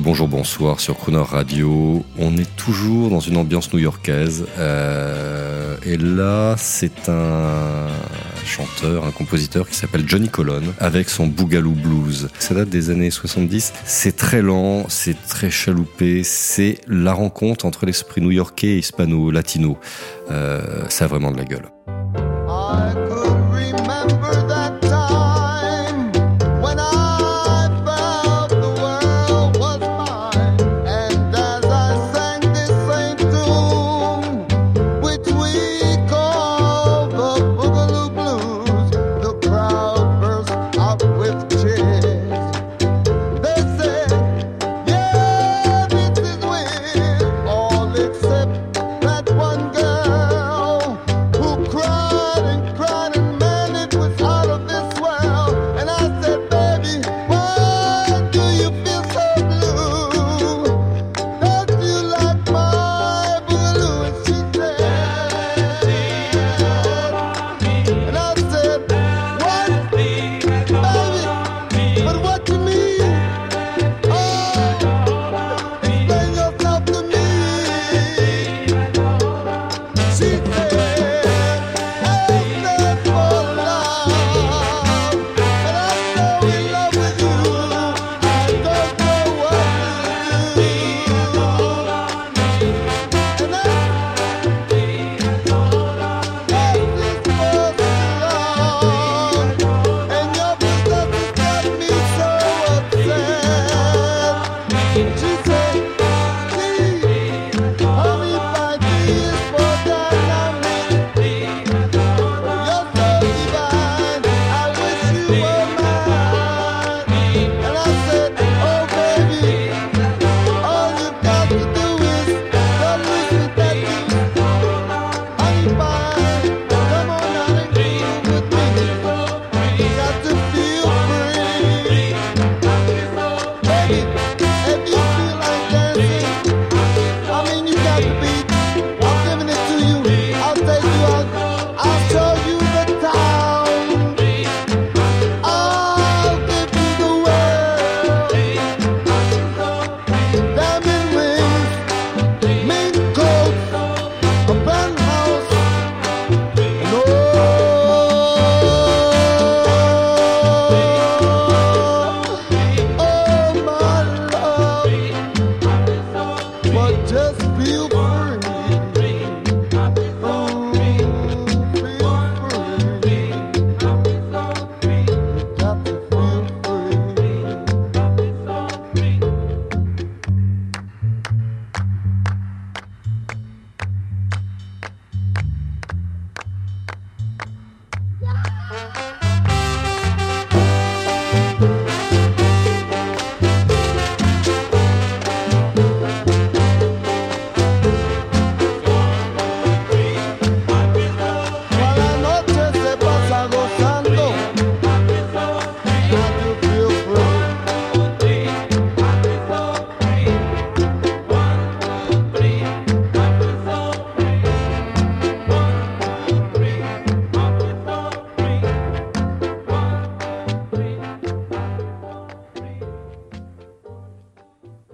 Bonjour, bonsoir sur Crooner Radio. On est toujours dans une ambiance new-yorkaise. Euh, et là, c'est un chanteur, un compositeur qui s'appelle Johnny Colon avec son Boogaloo Blues. Ça date des années 70. C'est très lent, c'est très chaloupé. C'est la rencontre entre l'esprit new-yorkais et hispano-latino. Euh, ça a vraiment de la gueule.